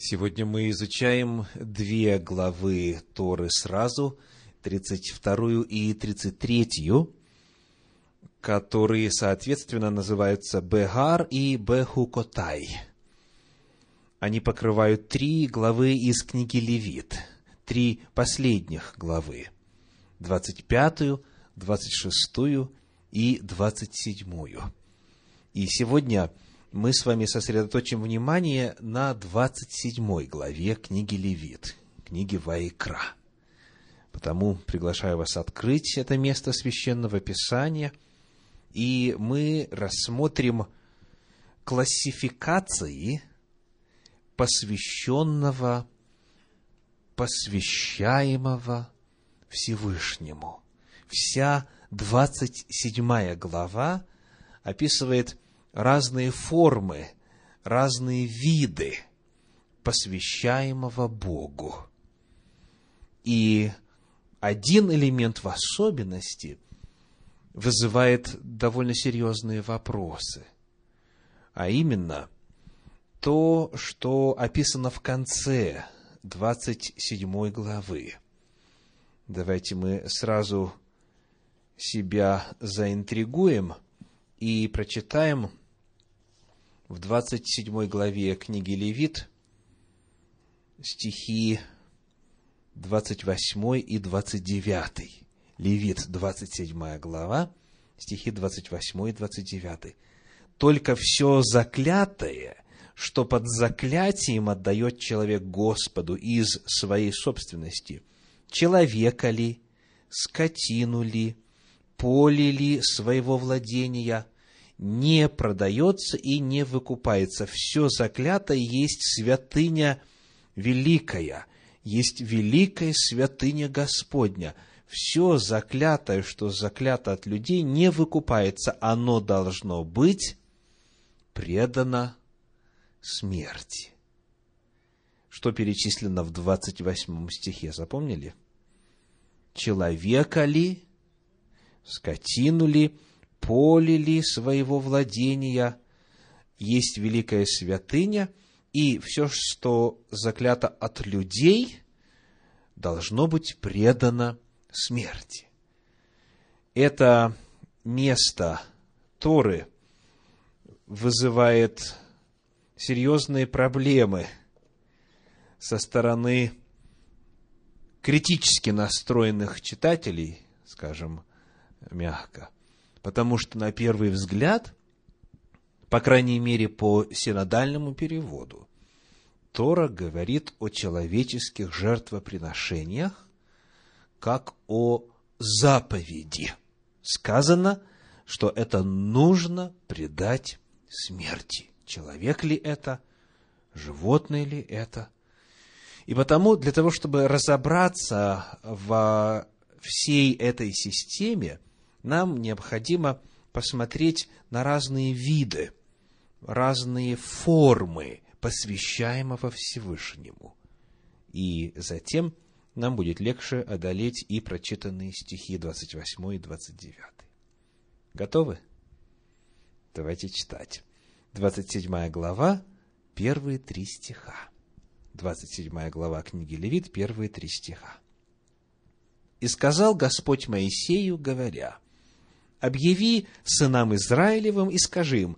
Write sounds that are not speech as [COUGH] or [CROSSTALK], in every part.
Сегодня мы изучаем две главы Торы сразу, 32 и 33, которые, соответственно, называются Бегар и Бехукотай. Они покрывают три главы из книги Левит, три последних главы, 25, 26 и 27. И сегодня мы с вами сосредоточим внимание на 27 главе книги Левит, книги Ваикра. Потому приглашаю вас открыть это место священного писания, и мы рассмотрим классификации посвященного, посвящаемого Всевышнему. Вся 27 глава описывает разные формы, разные виды посвящаемого Богу. И один элемент в особенности вызывает довольно серьезные вопросы, а именно то, что описано в конце 27 главы. Давайте мы сразу себя заинтригуем и прочитаем в 27 главе книги Левит стихи 28 и 29. Левит, 27 глава, стихи 28 и 29. «Только все заклятое, что под заклятием отдает человек Господу из своей собственности, человека ли, скотину ли, поле ли своего владения – не продается и не выкупается. Все заклятое есть святыня великая, есть великая святыня Господня. Все заклятое, что заклято от людей, не выкупается. Оно должно быть предано смерти. Что перечислено в 28 стихе, запомнили? Человека ли, скотину ли, поле ли своего владения есть великая святыня, и все, что заклято от людей, должно быть предано смерти. Это место Торы вызывает серьезные проблемы со стороны критически настроенных читателей, скажем мягко – Потому что на первый взгляд, по крайней мере по синодальному переводу, Тора говорит о человеческих жертвоприношениях как о заповеди. Сказано, что это нужно предать смерти. Человек ли это, животное ли это. И потому, для того, чтобы разобраться во всей этой системе, нам необходимо посмотреть на разные виды, разные формы посвящаемого Всевышнему. И затем нам будет легче одолеть и прочитанные стихи 28 и 29. Готовы? Давайте читать. 27 глава, первые три стиха. 27 глава книги Левит, первые три стиха. «И сказал Господь Моисею, говоря, объяви сынам Израилевым и скажи им,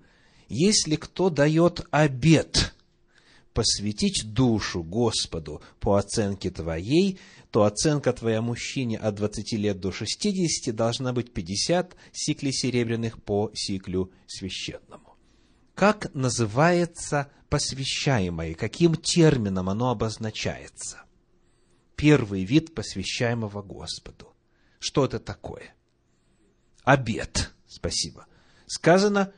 если кто дает обет посвятить душу Господу по оценке твоей, то оценка твоя мужчине от 20 лет до 60 должна быть 50 сиклей серебряных по сиклю священному. Как называется посвящаемое, каким термином оно обозначается? Первый вид посвящаемого Господу. Что это такое? Обед. Спасибо. Сказано,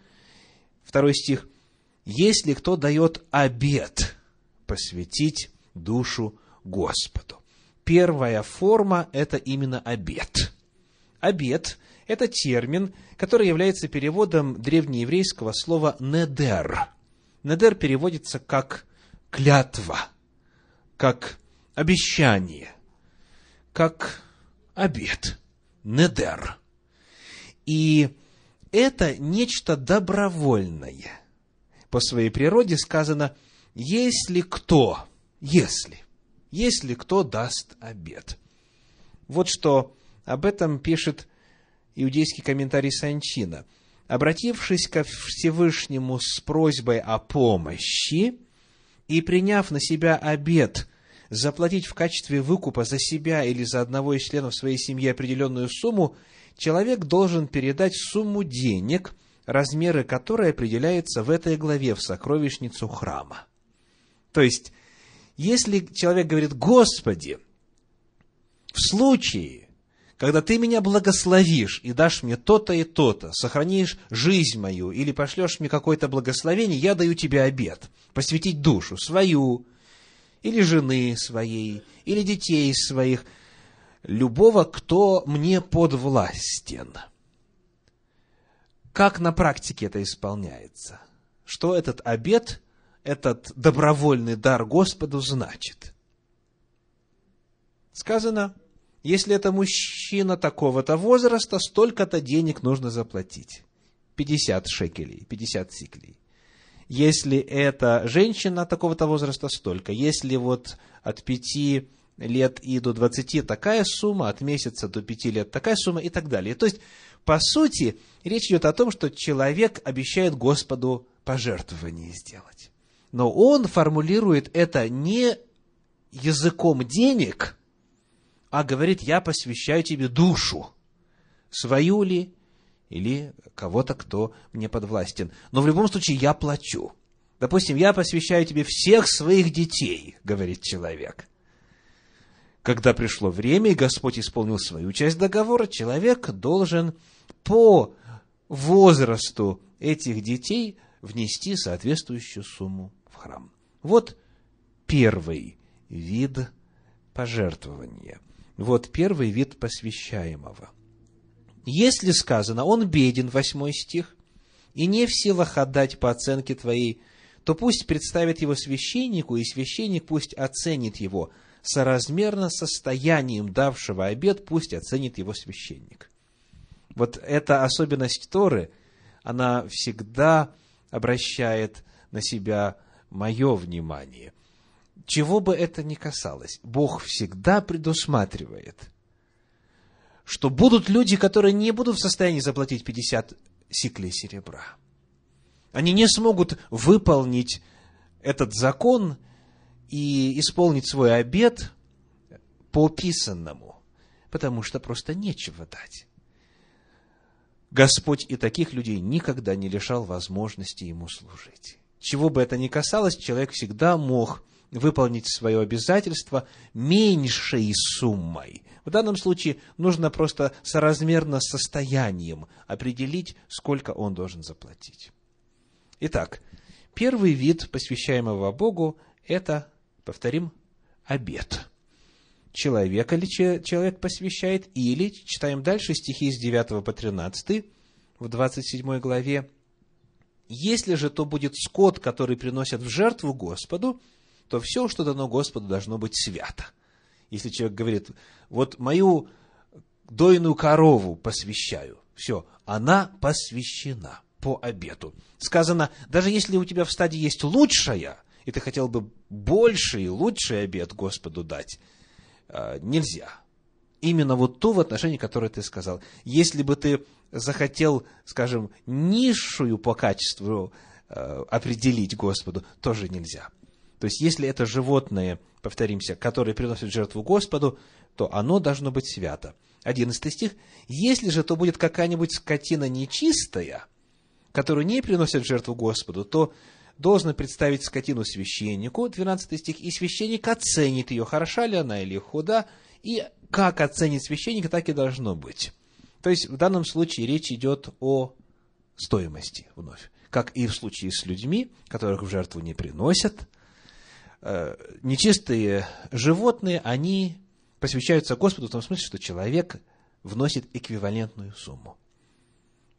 второй стих, если кто дает обед посвятить душу Господу. Первая форма – это именно обед. Обед – это термин, который является переводом древнееврейского слова «недер». «Недер» переводится как «клятва», как «обещание», как «обед». «Недер». И это нечто добровольное. По своей природе сказано, если кто если, если кто даст обед. Вот что об этом пишет иудейский комментарий Санчина. Обратившись ко Всевышнему с просьбой о помощи и приняв на себя обед заплатить в качестве выкупа за себя или за одного из членов своей семьи определенную сумму, человек должен передать сумму денег, размеры которой определяются в этой главе в сокровищницу храма. То есть, если человек говорит, Господи, в случае, когда ты меня благословишь и дашь мне то-то и то-то, сохранишь жизнь мою или пошлешь мне какое-то благословение, я даю тебе обед посвятить душу свою, или жены своей, или детей своих, любого, кто мне подвластен. Как на практике это исполняется? Что этот обет, этот добровольный дар Господу значит? Сказано, если это мужчина такого-то возраста, столько-то денег нужно заплатить. 50 шекелей, 50 сиклей. Если это женщина такого-то возраста, столько. Если вот от пяти лет и до двадцати такая сумма, от месяца до пяти лет такая сумма и так далее. То есть, по сути, речь идет о том, что человек обещает Господу пожертвование сделать. Но он формулирует это не языком денег, а говорит, я посвящаю тебе душу, свою ли, или кого-то, кто мне подвластен. Но в любом случае я плачу. Допустим, я посвящаю тебе всех своих детей, говорит человек. Когда пришло время, и Господь исполнил свою часть договора, человек должен по возрасту этих детей внести соответствующую сумму в храм. Вот первый вид пожертвования. Вот первый вид посвящаемого – если сказано, он беден, восьмой стих, и не в силах отдать по оценке твоей, то пусть представит его священнику, и священник пусть оценит его соразмерно состоянием давшего обед, пусть оценит его священник. Вот эта особенность Торы, она всегда обращает на себя мое внимание. Чего бы это ни касалось, Бог всегда предусматривает – что будут люди, которые не будут в состоянии заплатить 50 сиклей серебра. Они не смогут выполнить этот закон и исполнить свой обет по писанному, потому что просто нечего дать. Господь и таких людей никогда не лишал возможности ему служить. Чего бы это ни касалось, человек всегда мог выполнить свое обязательство меньшей суммой. В данном случае нужно просто соразмерно состоянием определить, сколько он должен заплатить. Итак, первый вид посвящаемого Богу – это, повторим, обед. Человека ли человек посвящает, или, читаем дальше стихи с 9 по 13, в 27 главе, если же то будет скот, который приносят в жертву Господу, то все, что дано Господу, должно быть свято. Если человек говорит, вот мою дойную корову посвящаю, все, она посвящена по обету. Сказано, даже если у тебя в стаде есть лучшая, и ты хотел бы больше и лучший обед Господу дать, э, нельзя. Именно вот ту в отношении, которое ты сказал. Если бы ты захотел, скажем, низшую по качеству э, определить Господу, тоже нельзя. То есть, если это животное, повторимся, которое приносит жертву Господу, то оно должно быть свято. Одиннадцатый стих. Если же то будет какая-нибудь скотина нечистая, которую не приносят жертву Господу, то должен представить скотину священнику, 12 стих, и священник оценит ее, хороша ли она или худа, и как оценит священник, так и должно быть. То есть, в данном случае речь идет о стоимости вновь. Как и в случае с людьми, которых в жертву не приносят – Э, нечистые животные, они посвящаются Господу в том смысле, что человек вносит эквивалентную сумму.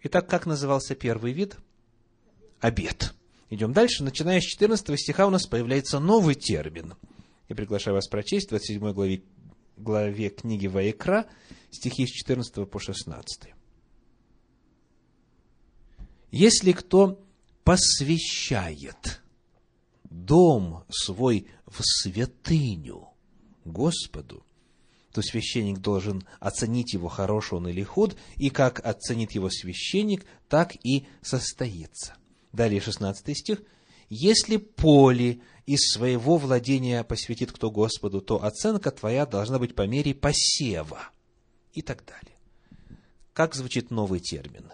Итак, как назывался первый вид? Обед. Идем дальше. Начиная с 14 стиха у нас появляется новый термин. Я приглашаю вас прочесть в 27 главе, главе книги Ваекра, стихи с 14 по 16. «Если кто посвящает дом свой в святыню Господу, то священник должен оценить его, хороший он или худ, и как оценит его священник, так и состоится. Далее 16 стих. «Если поле из своего владения посвятит кто Господу, то оценка твоя должна быть по мере посева» и так далее. Как звучит новый термин?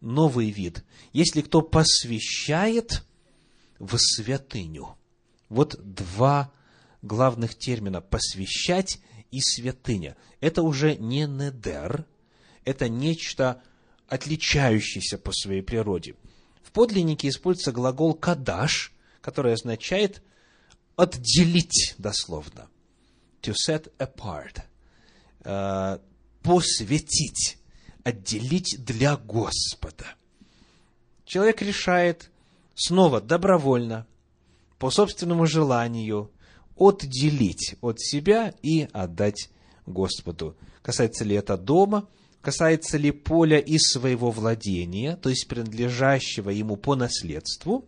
Новый вид. Если кто посвящает в святыню. Вот два главных термина – посвящать и святыня. Это уже не недер, это нечто отличающееся по своей природе. В подлиннике используется глагол «кадаш», который означает «отделить» дословно. To set apart. Э, посвятить. Отделить для Господа. Человек решает снова добровольно, по собственному желанию, отделить от себя и отдать Господу. Касается ли это дома, касается ли поля из своего владения, то есть принадлежащего ему по наследству,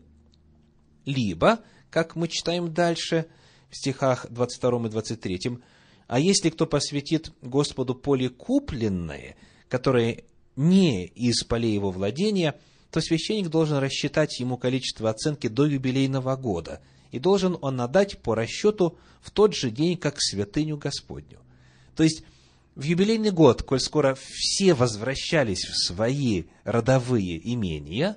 либо, как мы читаем дальше в стихах 22 и 23, а если кто посвятит Господу поле купленное, которое не из полей его владения, то священник должен рассчитать ему количество оценки до юбилейного года – и должен он отдать по расчету в тот же день, как святыню Господню. То есть, в юбилейный год, коль скоро все возвращались в свои родовые имения,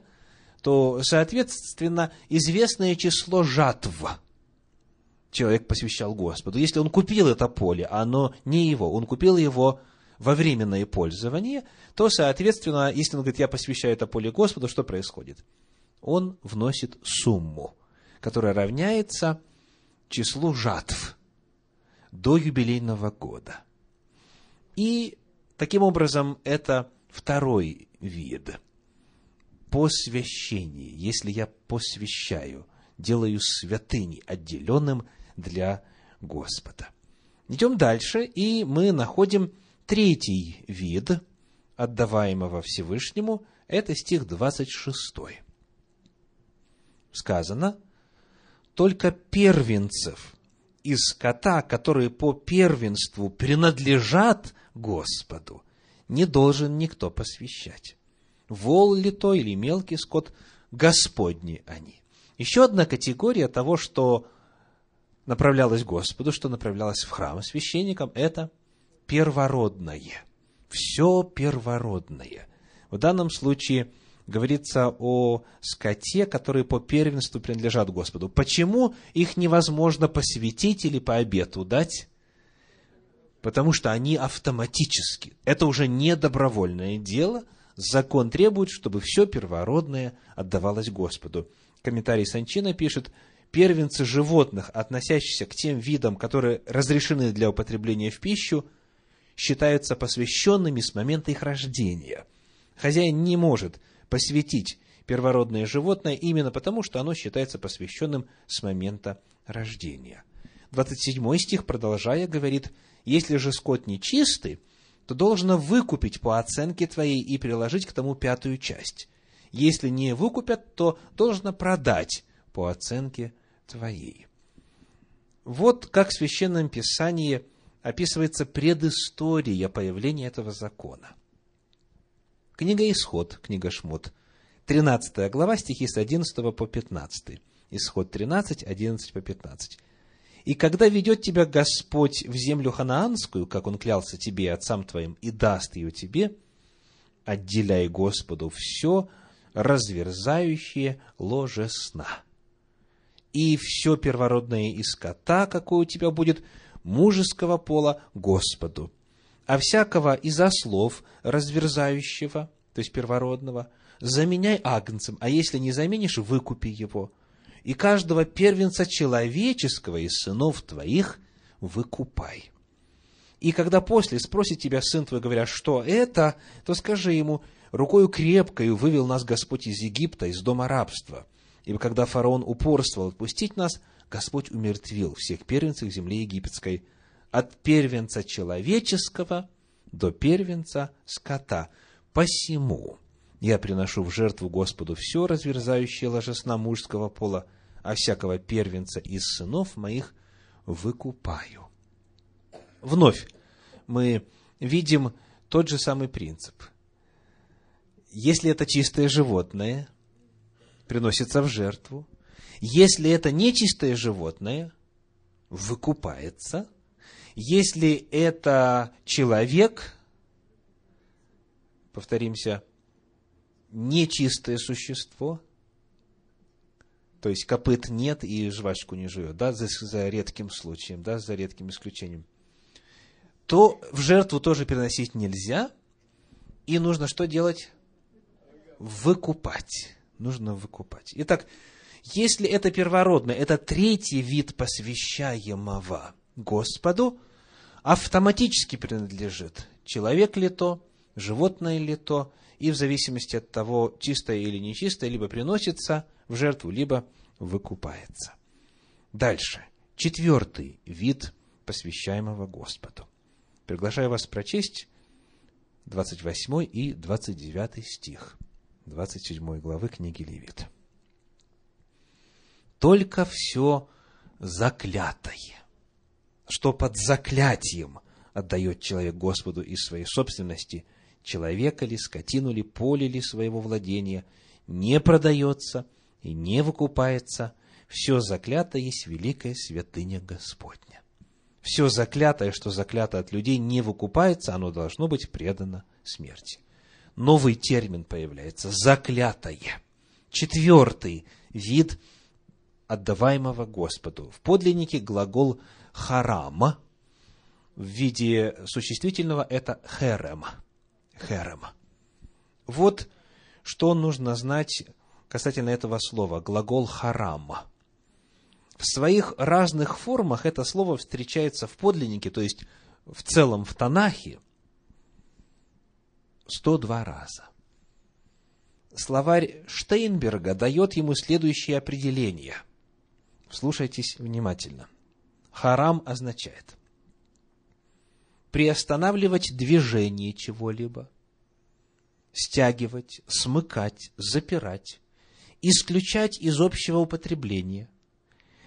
то, соответственно, известное число жатв человек посвящал Господу. Если он купил это поле, а оно не его, он купил его во временное пользование, то, соответственно, если он говорит, я посвящаю это поле Господу, что происходит? Он вносит сумму которое равняется числу жатв до юбилейного года. И таким образом это второй вид. Посвящение. Если я посвящаю, делаю святыней, отделенным для Господа. Идем дальше, и мы находим третий вид отдаваемого Всевышнему. Это стих 26. Сказано – только первенцев из скота, которые по первенству принадлежат Господу, не должен никто посвящать. Вол ли то или мелкий скот, Господни они. Еще одна категория того, что направлялось Господу, что направлялось в храм священникам, это первородное. Все первородное. В данном случае говорится о скоте, которые по первенству принадлежат Господу. Почему их невозможно посвятить или по обету дать? Потому что они автоматически. Это уже не добровольное дело. Закон требует, чтобы все первородное отдавалось Господу. Комментарий Санчина пишет, первенцы животных, относящиеся к тем видам, которые разрешены для употребления в пищу, считаются посвященными с момента их рождения. Хозяин не может посвятить первородное животное именно потому, что оно считается посвященным с момента рождения. 27 стих, продолжая, говорит, «Если же скот нечистый, то должно выкупить по оценке твоей и приложить к тому пятую часть. Если не выкупят, то должно продать по оценке твоей». Вот как в Священном Писании описывается предыстория появления этого закона. Книга Исход, книга Шмот, 13 глава, стихи с 11 по 15. Исход 13, 11 по 15. «И когда ведет тебя Господь в землю ханаанскую, как Он клялся тебе и отцам твоим, и даст ее тебе, отделяй Господу все разверзающее ложе сна. И все первородное из скота, какое у тебя будет, мужеского пола Господу, а всякого из ослов, разверзающего, то есть первородного, заменяй агнцем, а если не заменишь, выкупи его. И каждого первенца человеческого из сынов твоих выкупай. И когда после спросит тебя сын твой, говоря, что это, то скажи ему, рукою крепкою вывел нас Господь из Египта, из дома рабства. Ибо когда фараон упорствовал отпустить нас, Господь умертвил всех первенцев земли египетской, от первенца человеческого до первенца скота. Посему я приношу в жертву Господу все разверзающее ложесна мужского пола, а всякого первенца из сынов моих выкупаю. Вновь мы видим тот же самый принцип. Если это чистое животное, приносится в жертву. Если это нечистое животное, выкупается. Если это человек, повторимся, нечистое существо, то есть копыт нет и жвачку не жует, да, за, за редким случаем, да, за редким исключением, то в жертву тоже переносить нельзя, и нужно что делать? Выкупать. Нужно выкупать. Итак, если это первородное, это третий вид посвящаемого Господу, автоматически принадлежит человек ли то, животное ли то, и в зависимости от того, чистое или нечистое, либо приносится в жертву, либо выкупается. Дальше. Четвертый вид посвящаемого Господу. Приглашаю вас прочесть 28 и 29 стих 27 главы книги Левит. Только все заклятое, что под заклятием отдает человек Господу из своей собственности, человека ли, скотину ли, поле ли своего владения, не продается – и не выкупается, все заклятое есть великая святыня Господня. Все заклятое, что заклято от людей, не выкупается, оно должно быть предано смерти. Новый термин появляется – заклятое. Четвертый вид отдаваемого Господу. В подлиннике глагол харама в виде существительного – это херем. Херем. Вот что нужно знать касательно этого слова, глагол харам. В своих разных формах это слово встречается в подлиннике, то есть в целом в Танахе, 102 раза. Словарь Штейнберга дает ему следующее определение. Слушайтесь внимательно. Харам означает приостанавливать движение чего-либо, стягивать, смыкать, запирать, исключать из общего употребления,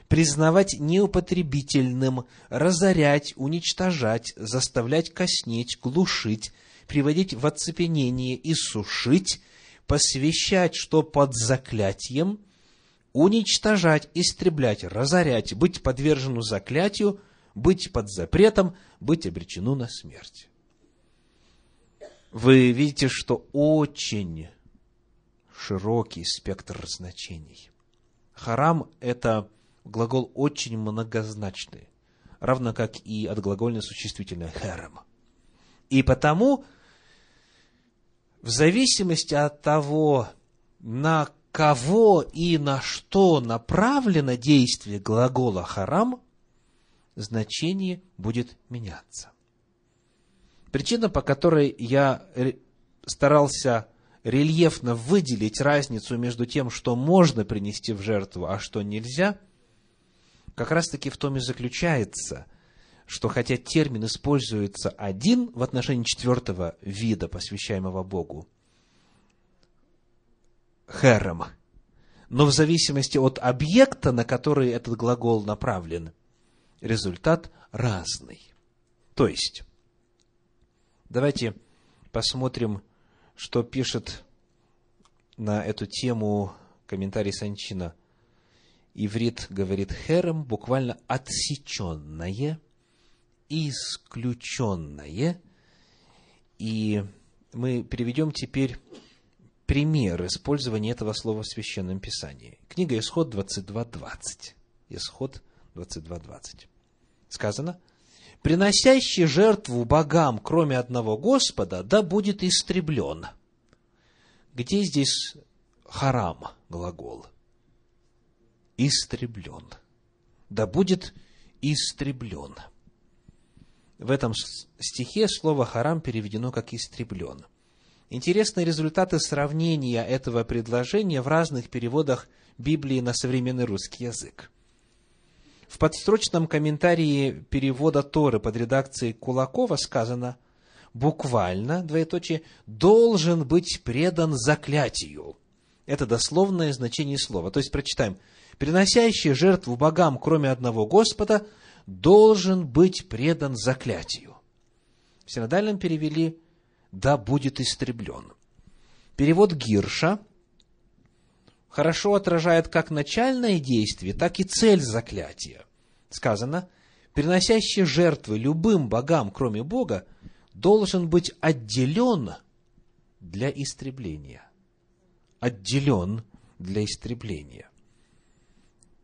признавать неупотребительным, разорять, уничтожать, заставлять коснеть, глушить, приводить в оцепенение и сушить, посвящать, что под заклятием, уничтожать, истреблять, разорять, быть подвержену заклятию, быть под запретом, быть обречену на смерть. Вы видите, что очень широкий спектр значений. Харам – это глагол очень многозначный, равно как и отглагольное существительное херем. И потому, в зависимости от того, на кого и на что направлено действие глагола харам, значение будет меняться. Причина, по которой я старался рельефно выделить разницу между тем, что можно принести в жертву, а что нельзя, как раз-таки в том и заключается, что хотя термин используется один в отношении четвертого вида, посвящаемого Богу, херем, но в зависимости от объекта, на который этот глагол направлен, результат разный. То есть, давайте посмотрим что пишет на эту тему комментарий Санчина. Иврит говорит херем, буквально отсеченное, исключенное. И мы переведем теперь пример использования этого слова в Священном Писании. Книга Исход 22.20. Исход 22.20. Сказано – приносящий жертву богам, кроме одного Господа, да будет истреблен. Где здесь харам глагол? Истреблен. Да будет истреблен. В этом стихе слово харам переведено как истреблен. Интересные результаты сравнения этого предложения в разных переводах Библии на современный русский язык. В подстрочном комментарии перевода Торы под редакцией Кулакова сказано буквально, двоеточие, должен быть предан заклятию. Это дословное значение слова. То есть, прочитаем, приносящий жертву богам, кроме одного Господа, должен быть предан заклятию. В синодальном перевели «да будет истреблен». Перевод Гирша хорошо отражает как начальное действие, так и цель заклятия. Сказано, приносящий жертвы любым богам, кроме Бога, должен быть отделен для истребления. Отделен для истребления.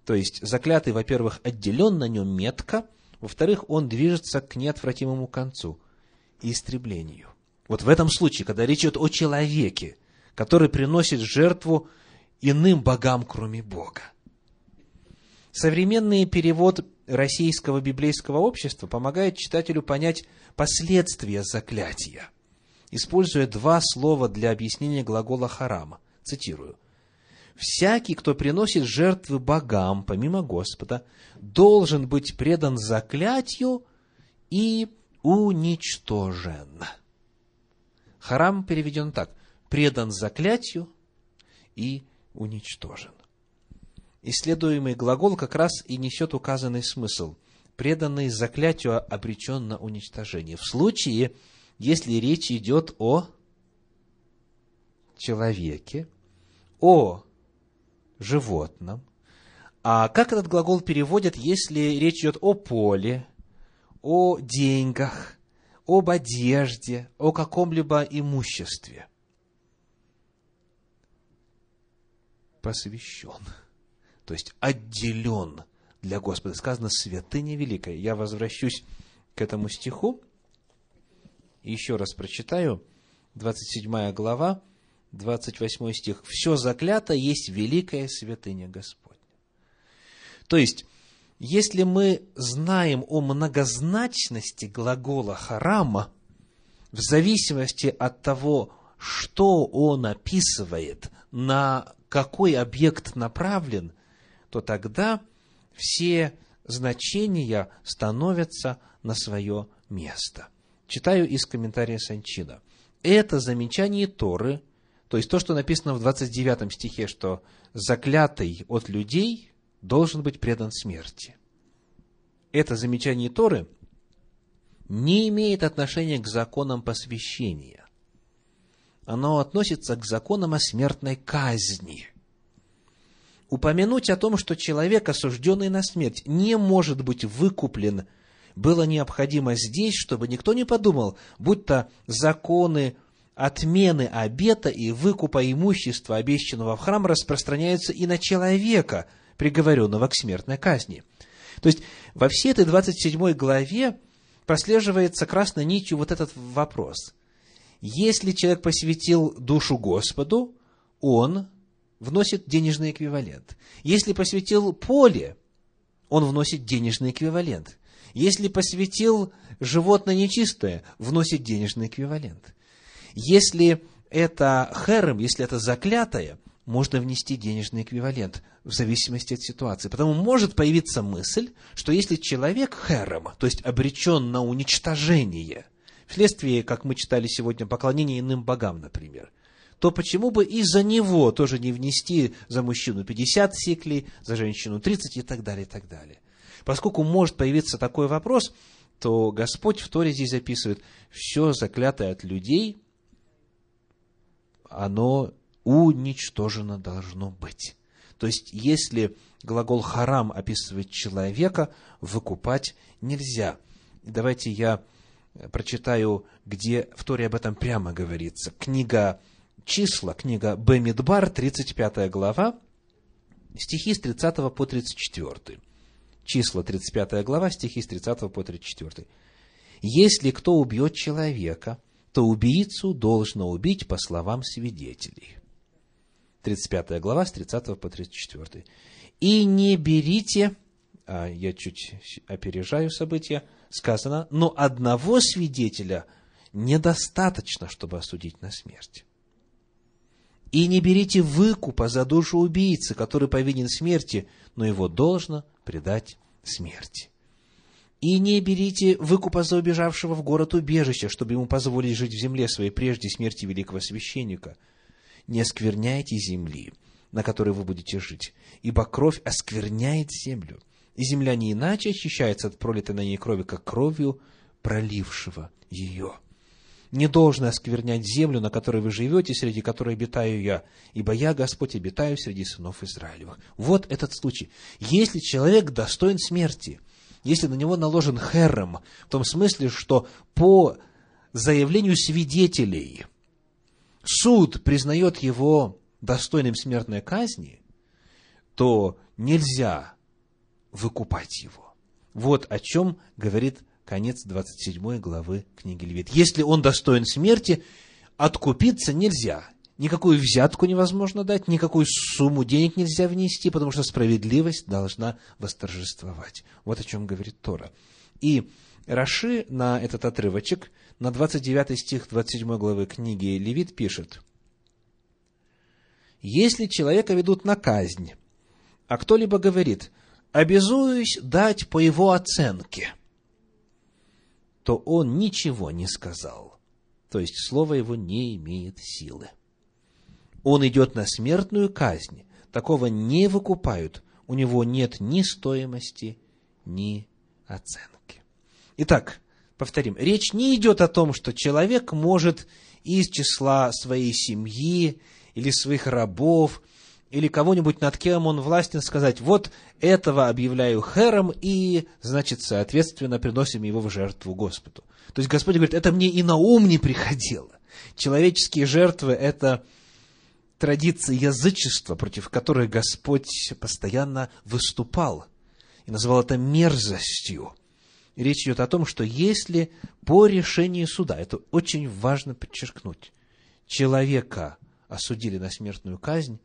То есть, заклятый, во-первых, отделен на нем метко, во-вторых, он движется к неотвратимому концу – истреблению. Вот в этом случае, когда речь идет о человеке, который приносит жертву иным богам, кроме Бога. Современный перевод российского библейского общества помогает читателю понять последствия заклятия, используя два слова для объяснения глагола харама. Цитирую. «Всякий, кто приносит жертвы богам, помимо Господа, должен быть предан заклятию и уничтожен». Харам переведен так. «Предан заклятию и уничтожен». Исследуемый глагол как раз и несет указанный смысл. Преданный заклятию обречен на уничтожение. В случае, если речь идет о человеке, о животном. А как этот глагол переводят, если речь идет о поле, о деньгах, об одежде, о каком-либо имуществе? Посвящен то есть отделен для Господа. Сказано «святыня великая». Я возвращусь к этому стиху. Еще раз прочитаю. 27 глава, 28 стих. «Все заклято есть великая святыня Господня». То есть, если мы знаем о многозначности глагола харама, в зависимости от того, что он описывает, на какой объект направлен, то тогда все значения становятся на свое место. Читаю из комментария Санчина. Это замечание Торы, то есть то, что написано в 29 стихе, что заклятый от людей должен быть предан смерти. Это замечание Торы не имеет отношения к законам посвящения. Оно относится к законам о смертной казни – упомянуть о том, что человек, осужденный на смерть, не может быть выкуплен, было необходимо здесь, чтобы никто не подумал, будто законы отмены обета и выкупа имущества, обещанного в храм, распространяются и на человека, приговоренного к смертной казни. То есть, во всей этой 27 главе прослеживается красной нитью вот этот вопрос. Если человек посвятил душу Господу, он вносит денежный эквивалент. Если посвятил поле, он вносит денежный эквивалент. Если посвятил животное нечистое, вносит денежный эквивалент. Если это херем, если это заклятое, можно внести денежный эквивалент в зависимости от ситуации. Потому может появиться мысль, что если человек херем, то есть обречен на уничтожение, вследствие, как мы читали сегодня, поклонения иным богам, например, то почему бы и за него тоже не внести за мужчину 50 сиклей, за женщину 30 и так далее, и так далее. Поскольку может появиться такой вопрос, то Господь в Торе здесь записывает, все заклятое от людей, оно уничтожено должно быть. То есть, если глагол харам описывает человека, выкупать нельзя. Давайте я прочитаю, где в Торе об этом прямо говорится. Книга числа, книга Бемидбар, 35 глава, стихи с 30 по 34. Числа, 35 глава, стихи с 30 по 34. «Если кто убьет человека, то убийцу должно убить по словам свидетелей». 35 глава, с 30 по 34. «И не берите...» а, Я чуть опережаю события. Сказано, «но одного свидетеля недостаточно, чтобы осудить на смерть». И не берите выкупа за душу убийцы, который повинен смерти, но его должно предать смерти. И не берите выкупа за убежавшего в город убежище, чтобы ему позволить жить в земле своей прежде смерти великого священника. Не оскверняйте земли, на которой вы будете жить, ибо кровь оскверняет землю, и земля не иначе очищается от пролитой на ней крови, как кровью пролившего ее. Не должно осквернять землю, на которой вы живете, среди которой обитаю я, ибо я, Господь, обитаю среди сынов Израилевых. Вот этот случай. Если человек достоин смерти, если на него наложен херем, в том смысле, что по заявлению свидетелей суд признает его достойным смертной казни, то нельзя выкупать его. Вот о чем говорит конец 27 главы книги Левит. Если он достоин смерти, откупиться нельзя. Никакую взятку невозможно дать, никакую сумму денег нельзя внести, потому что справедливость должна восторжествовать. Вот о чем говорит Тора. И Раши на этот отрывочек, на 29 стих 27 главы книги Левит пишет, «Если человека ведут на казнь, а кто-либо говорит, обязуюсь дать по его оценке, то он ничего не сказал. То есть слово его не имеет силы. Он идет на смертную казнь. Такого не выкупают. У него нет ни стоимости, ни оценки. Итак, повторим, речь не идет о том, что человек может из числа своей семьи или своих рабов или кого-нибудь, над кем он властен, сказать, вот этого объявляю хером, и, значит, соответственно, приносим его в жертву Господу. То есть Господь говорит, это мне и на ум не приходило. Человеческие жертвы – это традиции язычества, против которой Господь постоянно выступал и называл это мерзостью. Речь идет о том, что если по решению суда, это очень важно подчеркнуть, человека осудили на смертную казнь,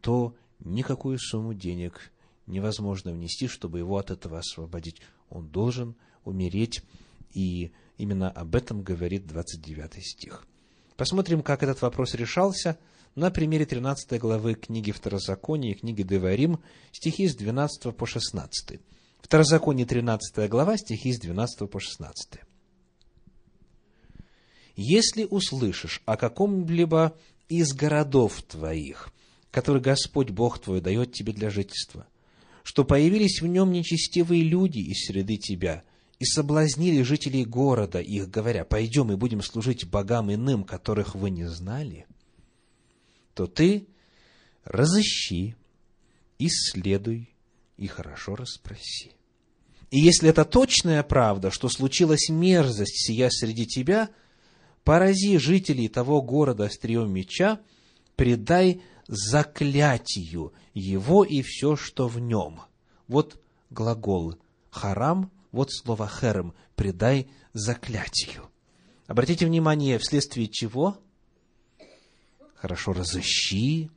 то никакую сумму денег невозможно внести, чтобы его от этого освободить. Он должен умереть, и именно об этом говорит 29 стих. Посмотрим, как этот вопрос решался на примере 13 главы книги Второзакония и книги Деварим, стихи с 12 по 16. Второзаконие 13 глава, стихи с 12 по 16. «Если услышишь о каком-либо из городов твоих, который Господь Бог твой дает тебе для жительства, что появились в нем нечестивые люди из среды тебя и соблазнили жителей города их, говоря, пойдем и будем служить богам иным, которых вы не знали, то ты разыщи, исследуй и хорошо расспроси. И если это точная правда, что случилась мерзость сия среди тебя, порази жителей того города острием меча, предай заклятию его и все, что в нем. Вот глагол харам, вот слово херем, предай заклятию. Обратите внимание, вследствие чего? Хорошо разыщи,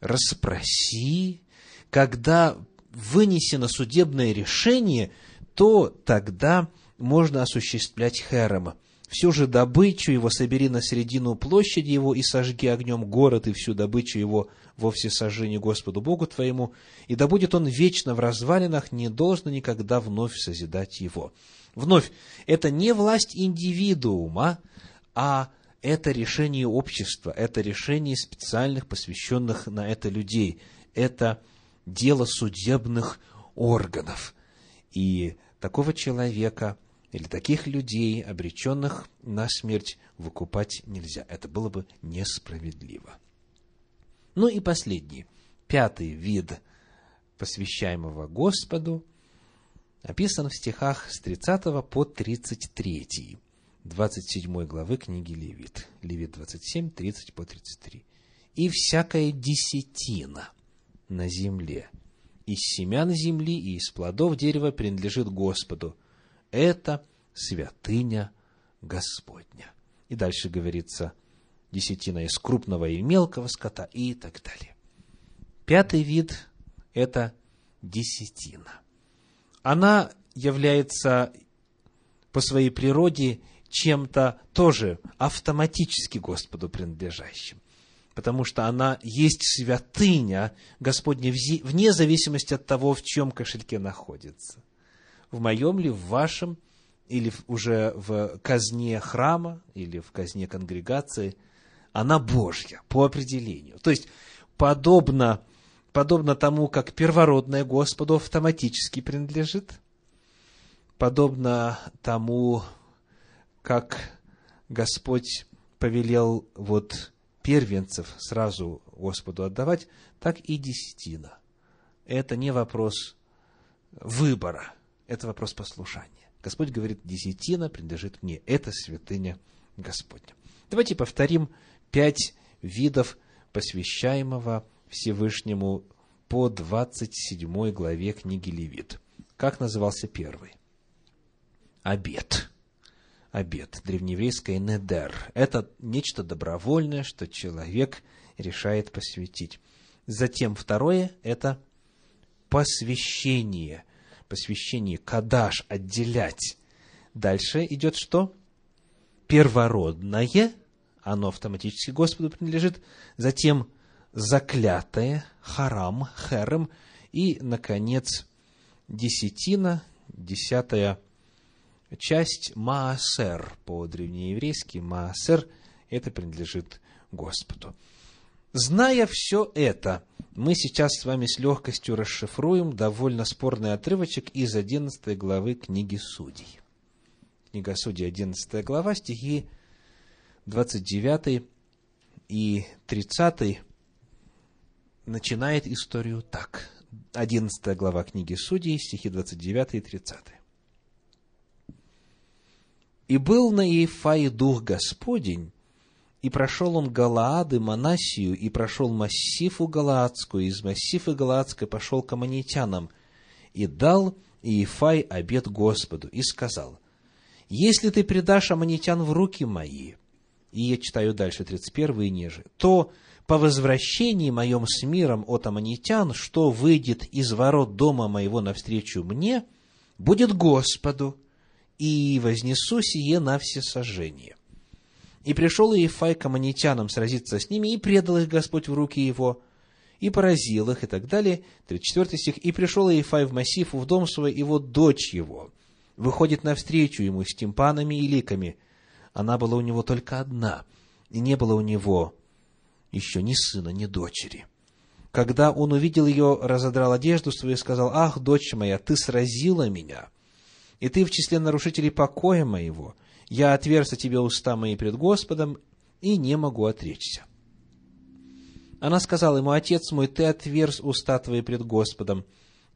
расспроси. Когда вынесено судебное решение, то тогда можно осуществлять херем всю же добычу его собери на середину площади его и сожги огнем город, и всю добычу его во всесожжении Господу Богу твоему, и да будет он вечно в развалинах, не должно никогда вновь созидать его. Вновь, это не власть индивидуума, а это решение общества, это решение специальных, посвященных на это людей, это дело судебных органов. И такого человека – или таких людей, обреченных на смерть, выкупать нельзя. Это было бы несправедливо. Ну и последний, пятый вид посвящаемого Господу, описан в стихах с 30 по 33, 27 главы книги Левит. Левит 27, 30 по 33. «И всякая десятина на земле, из семян земли и из плодов дерева принадлежит Господу, это святыня Господня. И дальше говорится, десятина из крупного и мелкого скота и так далее. Пятый вид – это десятина. Она является по своей природе чем-то тоже автоматически Господу принадлежащим. Потому что она есть святыня Господня вне зависимости от того, в чем кошельке находится в моем ли, в вашем, или уже в казне храма, или в казне конгрегации, она Божья по определению. То есть, подобно подобно тому, как первородное Господу автоматически принадлежит, подобно тому, как Господь повелел вот первенцев сразу Господу отдавать, так и десятина. Это не вопрос выбора, это вопрос послушания. Господь говорит, десятина принадлежит мне, это святыня Господня. Давайте повторим пять видов посвящаемого Всевышнему по 27 главе книги Левит. Как назывался первый? Обед. Обед. Древнееврейское недер. Это нечто добровольное, что человек решает посвятить. Затем второе – это посвящение. Посвящение, кадаш, отделять. Дальше идет что? Первородное, оно автоматически Господу принадлежит. Затем заклятое, харам, херем. И, наконец, десятина, десятая часть Маасер, по-древнееврейски Маасер, это принадлежит Господу. Зная все это, мы сейчас с вами с легкостью расшифруем довольно спорный отрывочек из 11 главы книги Судей. Книга Судей, 11 глава, стихи 29 и 30 начинает историю так. 11 глава книги Судей, стихи 29 и 30. «И был на Ефае Дух Господень, и прошел он Галаад и Манасию, и прошел Массифу Галаадскую, и из Массифы Галаадской пошел к Аманитянам, и дал Иефай обед Господу, и сказал, «Если ты предашь Аманитян в руки мои», и я читаю дальше, 31 и ниже, то по возвращении моем с миром от аманитян, что выйдет из ворот дома моего навстречу мне, будет Господу, и вознесу сие на все сожжения. И пришел Иефай к аманитянам сразиться с ними, и предал их Господь в руки его, и поразил их, и так далее. 34 стих. «И пришел Иефай в Массифу в дом свой, и вот дочь его выходит навстречу ему с тимпанами и ликами. Она была у него только одна, и не было у него еще ни сына, ни дочери. Когда он увидел ее, разодрал одежду свою и сказал, «Ах, дочь моя, ты сразила меня, и ты в числе нарушителей покоя моего. Я отверз тебе уста мои пред Господом, и не могу отречься». Она сказала ему, «Отец мой, ты отверз уста твои пред Господом,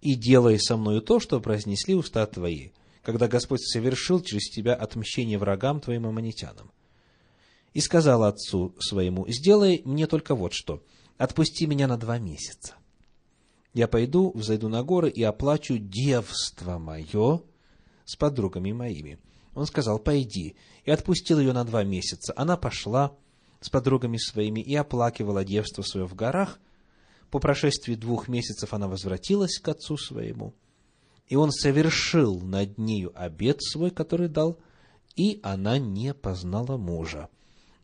и делай со мною то, что произнесли уста твои, когда Господь совершил через тебя отмщение врагам твоим аммонитянам и сказал отцу своему, «Сделай мне только вот что, отпусти меня на два месяца. Я пойду, взойду на горы и оплачу девство мое с подругами моими». Он сказал, «Пойди», и отпустил ее на два месяца. Она пошла с подругами своими и оплакивала девство свое в горах. По прошествии двух месяцев она возвратилась к отцу своему, и он совершил над нею обед свой, который дал, и она не познала мужа.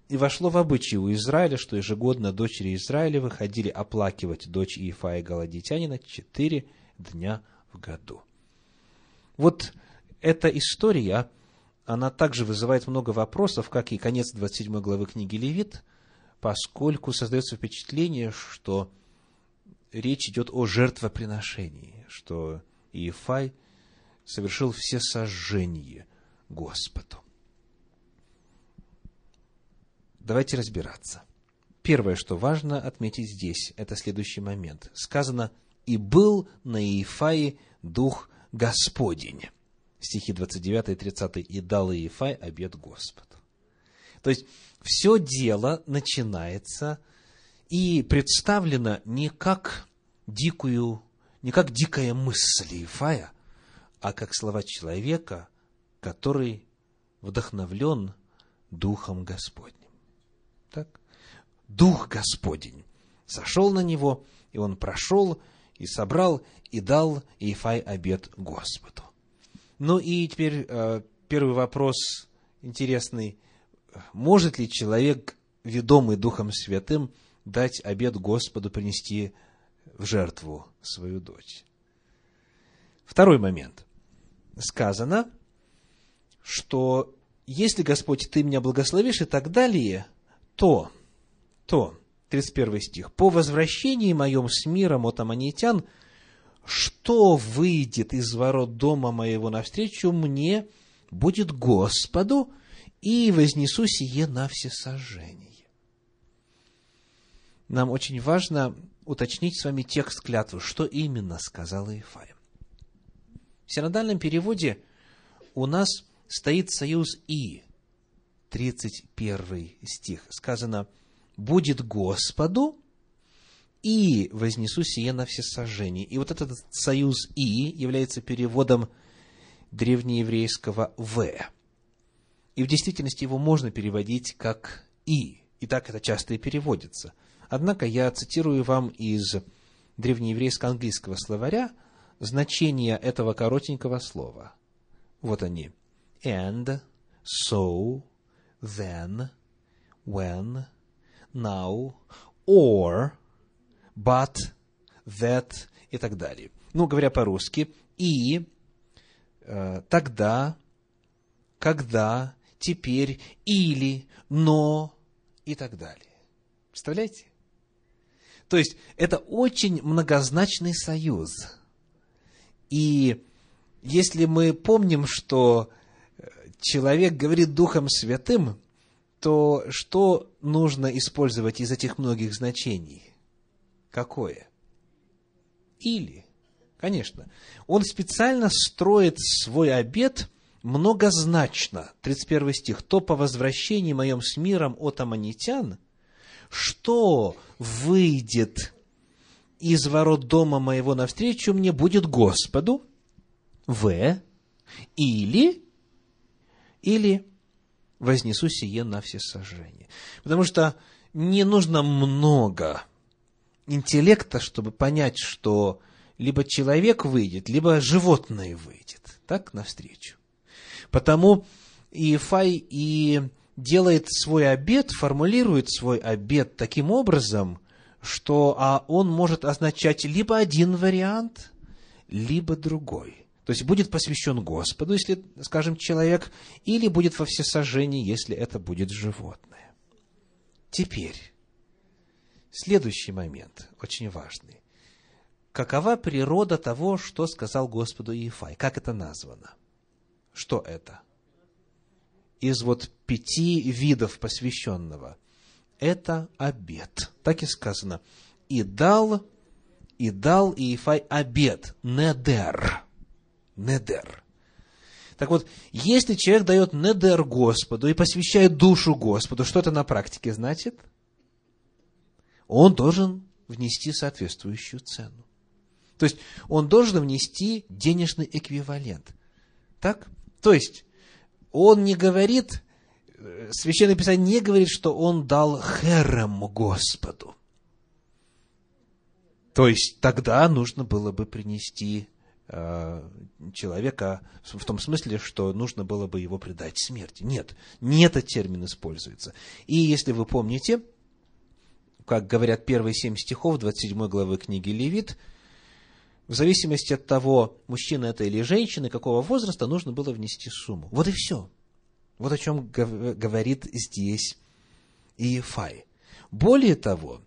И вошло в обычай у Израиля, что ежегодно дочери Израиля выходили оплакивать дочь Иефа и Галадитянина четыре дня в году. Вот эта история, она также вызывает много вопросов, как и конец 27 главы книги Левит, поскольку создается впечатление, что речь идет о жертвоприношении, что Иефай совершил все сожжения Господу. Давайте разбираться. Первое, что важно отметить здесь, это следующий момент. Сказано, «И был на Иефае Дух Господень». Стихи 29 и 30. «И дал Иефай обед Господу». То есть, все дело начинается и представлено не как дикую, не как дикая мысль Иефая, а как слова человека, который вдохновлен Духом Господним так? Дух Господень сошел на него, и он прошел, и собрал, и дал Иефай обед Господу. Ну и теперь э, первый вопрос интересный. Может ли человек, ведомый Духом Святым, дать обед Господу, принести в жертву свою дочь? Второй момент. Сказано, что если, Господь, Ты меня благословишь и так далее, то, то 31 стих. «По возвращении моем с миром от аманитян, что выйдет из ворот дома моего навстречу мне, будет Господу, и вознесу сие на всесожжение». Нам очень важно уточнить с вами текст клятвы, что именно сказал Иефай. В синодальном переводе у нас стоит союз «и», 31 стих. Сказано «будет Господу, и вознесу сие на всесожжение». И вот этот союз «и» является переводом древнееврейского «в». И в действительности его можно переводить как «и». И так это часто и переводится. Однако я цитирую вам из древнееврейско-английского словаря значение этого коротенького слова. Вот они. And, so, then, when, now, or, but, that и так далее. Ну, говоря по-русски, и, э, тогда, когда, теперь, или, но и так далее. Представляете? То есть, это очень многозначный союз. И если мы помним, что человек говорит Духом Святым, то что нужно использовать из этих многих значений? Какое? Или, конечно, он специально строит свой обед многозначно. 31 стих. «То по возвращении моем с миром от аманитян, что выйдет из ворот дома моего навстречу мне будет Господу, в, или или вознесу сие на все сожжения. Потому что не нужно много интеллекта, чтобы понять, что либо человек выйдет, либо животное выйдет, так, навстречу. Потому Иефай и делает свой обед, формулирует свой обед таким образом, что а он может означать либо один вариант, либо другой – то есть будет посвящен Господу, если, скажем, человек, или будет во всесожжении, если это будет животное. Теперь, следующий момент, очень важный. Какова природа того, что сказал Господу Иефай? Как это названо? Что это? Из вот пяти видов посвященного. Это обед. Так и сказано. И дал, и дал Иефай обед, недер недер. Так вот, если человек дает недер Господу и посвящает душу Господу, что это на практике значит? Он должен внести соответствующую цену. То есть, он должен внести денежный эквивалент. Так? То есть, он не говорит, Священное Писание не говорит, что он дал херем Господу. То есть, тогда нужно было бы принести Э, человека в том смысле, что нужно было бы его предать смерти. Нет, не этот термин используется. И если вы помните, как говорят первые семь стихов 27 главы книги Левит, в зависимости от того, мужчина это или женщина, какого возраста, нужно было внести сумму. Вот и все. Вот о чем говорит здесь Иефай. Более того,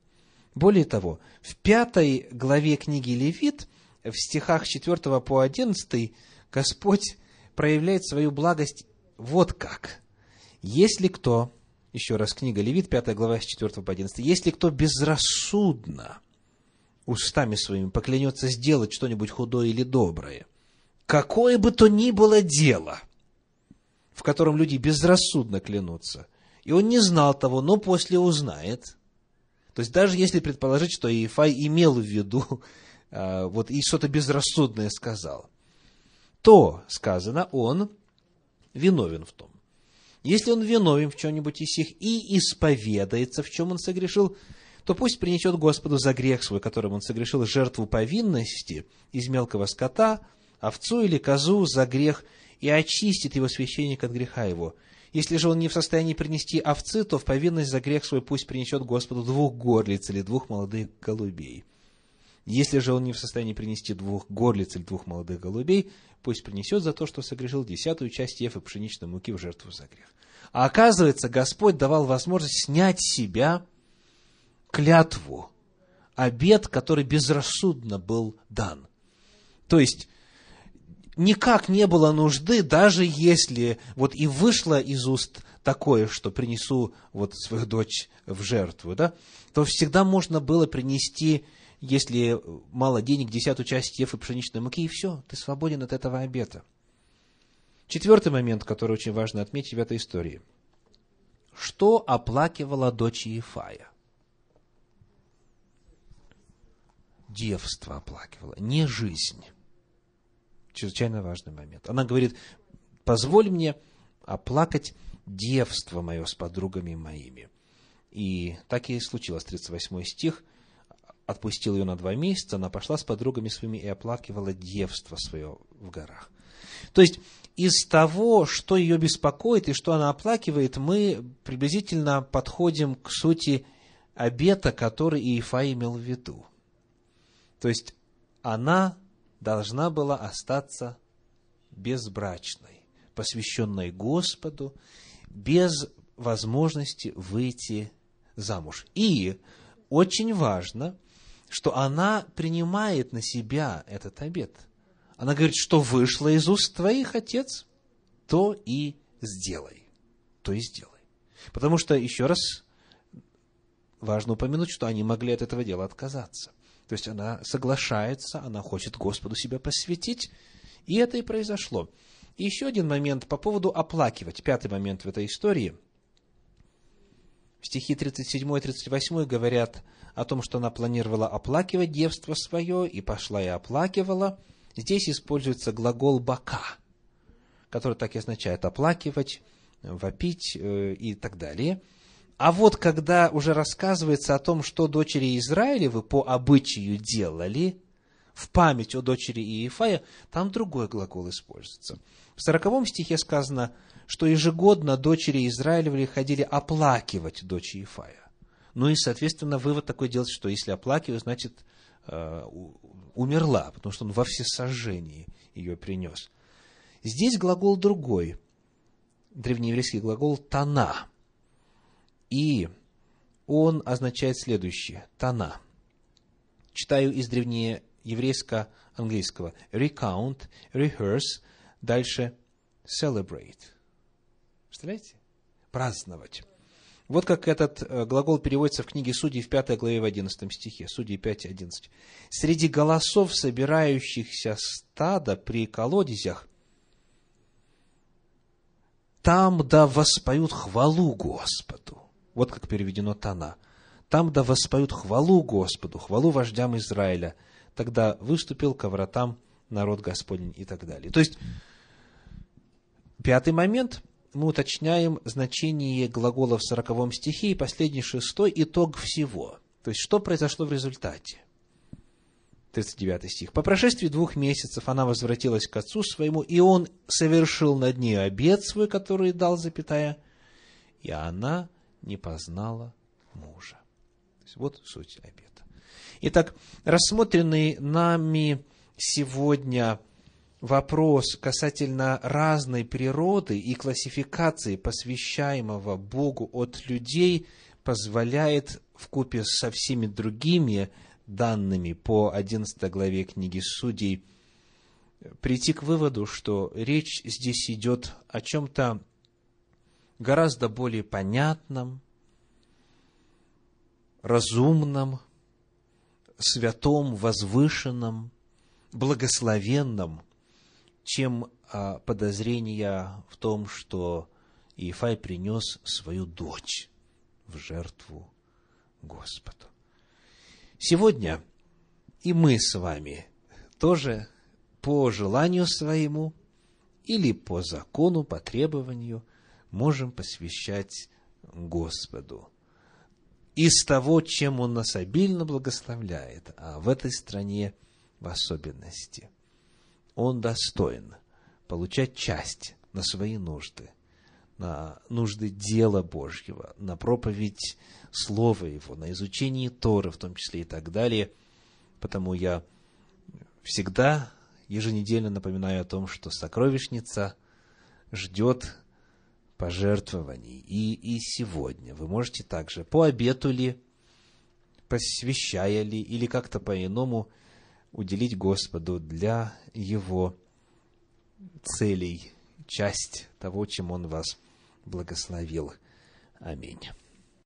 более того, в пятой главе книги Левит – в стихах 4 по 11 Господь проявляет свою благость вот как. Если кто, еще раз книга Левит, 5 глава, с 4 по 11, если кто безрассудно устами своими поклянется сделать что-нибудь худое или доброе, какое бы то ни было дело, в котором люди безрассудно клянутся, и он не знал того, но после узнает, то есть даже если предположить, что Иефай имел в виду [LAUGHS] а, вот и что-то безрассудное сказал, то, сказано, он виновен в том. Если он виновен в чем-нибудь из них и исповедается, в чем он согрешил, то пусть принесет Господу за грех свой, которым он согрешил, жертву повинности из мелкого скота, овцу или козу за грех, и очистит его священник от греха его. Если же он не в состоянии принести овцы, то в повинность за грех свой пусть принесет Господу двух горлиц или двух молодых голубей – если же он не в состоянии принести двух горлиц или двух молодых голубей, пусть принесет за то, что согрешил десятую часть ефы пшеничной муки в жертву за грех. А оказывается, Господь давал возможность снять с себя клятву, обет, который безрассудно был дан. То есть, никак не было нужды, даже если вот и вышло из уст такое, что принесу вот свою дочь в жертву, да, то всегда можно было принести, если мало денег, десятую часть ефы пшеничной муки, и все, ты свободен от этого обета. Четвертый момент, который очень важно отметить в этой истории. Что оплакивала дочь Ефая? Девство оплакивала, не жизнь. Чрезвычайно важный момент. Она говорит, позволь мне оплакать девство мое с подругами моими. И так и случилось, 38 стих. Отпустил ее на два месяца, она пошла с подругами своими и оплакивала девство свое в горах. То есть, из того, что ее беспокоит и что она оплакивает, мы приблизительно подходим к сути обета, который Иефа имел в виду. То есть, она должна была остаться безбрачной, посвященной Господу, без возможности выйти замуж. И очень важно, что она принимает на себя этот обет. Она говорит, что вышло из уст твоих, отец, то и сделай. То и сделай. Потому что, еще раз, важно упомянуть, что они могли от этого дела отказаться. То есть она соглашается, она хочет Господу себя посвятить, и это и произошло. И еще один момент по поводу оплакивать. Пятый момент в этой истории – Стихи 37 и 38 говорят о том, что она планировала оплакивать девство свое, и пошла и оплакивала. Здесь используется глагол «бака», который так и означает оплакивать, вопить э, и так далее. А вот когда уже рассказывается о том, что дочери Израилевы по обычаю делали, в память о дочери Иефая, там другой глагол используется. В сороковом стихе сказано – что ежегодно дочери Израилевы ходили оплакивать дочь Ефая. Ну и, соответственно, вывод такой делать, что если оплакиваю, значит, э, умерла, потому что он во всесожжении ее принес. Здесь глагол другой, древнееврейский глагол «тана». И он означает следующее – «тана». Читаю из древнееврейско-английского recount, rehearse, дальше celebrate – Представляете? Праздновать. Вот как этот э, глагол переводится в книге Судей в 5 главе в 11 стихе. Судей 5, 11. «Среди голосов собирающихся стада при колодезях там да воспоют хвалу Господу». Вот как переведено Тана. «Там да воспоют хвалу Господу, хвалу вождям Израиля. Тогда выступил ко вратам народ Господень» и так далее. То есть, пятый момент – мы уточняем значение глагола в сороковом стихе и последний шестой итог всего. То есть, что произошло в результате? 39 стих. «По прошествии двух месяцев она возвратилась к отцу своему, и он совершил над ней обед свой, который дал, запятая, и она не познала мужа». То есть, вот суть обета. Итак, рассмотренный нами сегодня вопрос касательно разной природы и классификации посвящаемого Богу от людей позволяет в купе со всеми другими данными по 11 главе книги Судей прийти к выводу, что речь здесь идет о чем-то гораздо более понятном, разумном, святом, возвышенном, благословенном – чем а, подозрения в том, что Иефай принес свою дочь в жертву Господу. Сегодня и мы с вами тоже по желанию своему или по закону, по требованию можем посвящать Господу из того, чем Он нас обильно благословляет, а в этой стране в особенности – он достоин получать часть на свои нужды, на нужды дела Божьего, на проповедь Слова Его, на изучение Торы, в том числе и так далее. Потому я всегда еженедельно напоминаю о том, что сокровищница ждет пожертвований. И, и сегодня вы можете также по обету ли посвящая ли или как-то по-иному уделить Господу для Его целей, часть того, чем Он вас благословил. Аминь.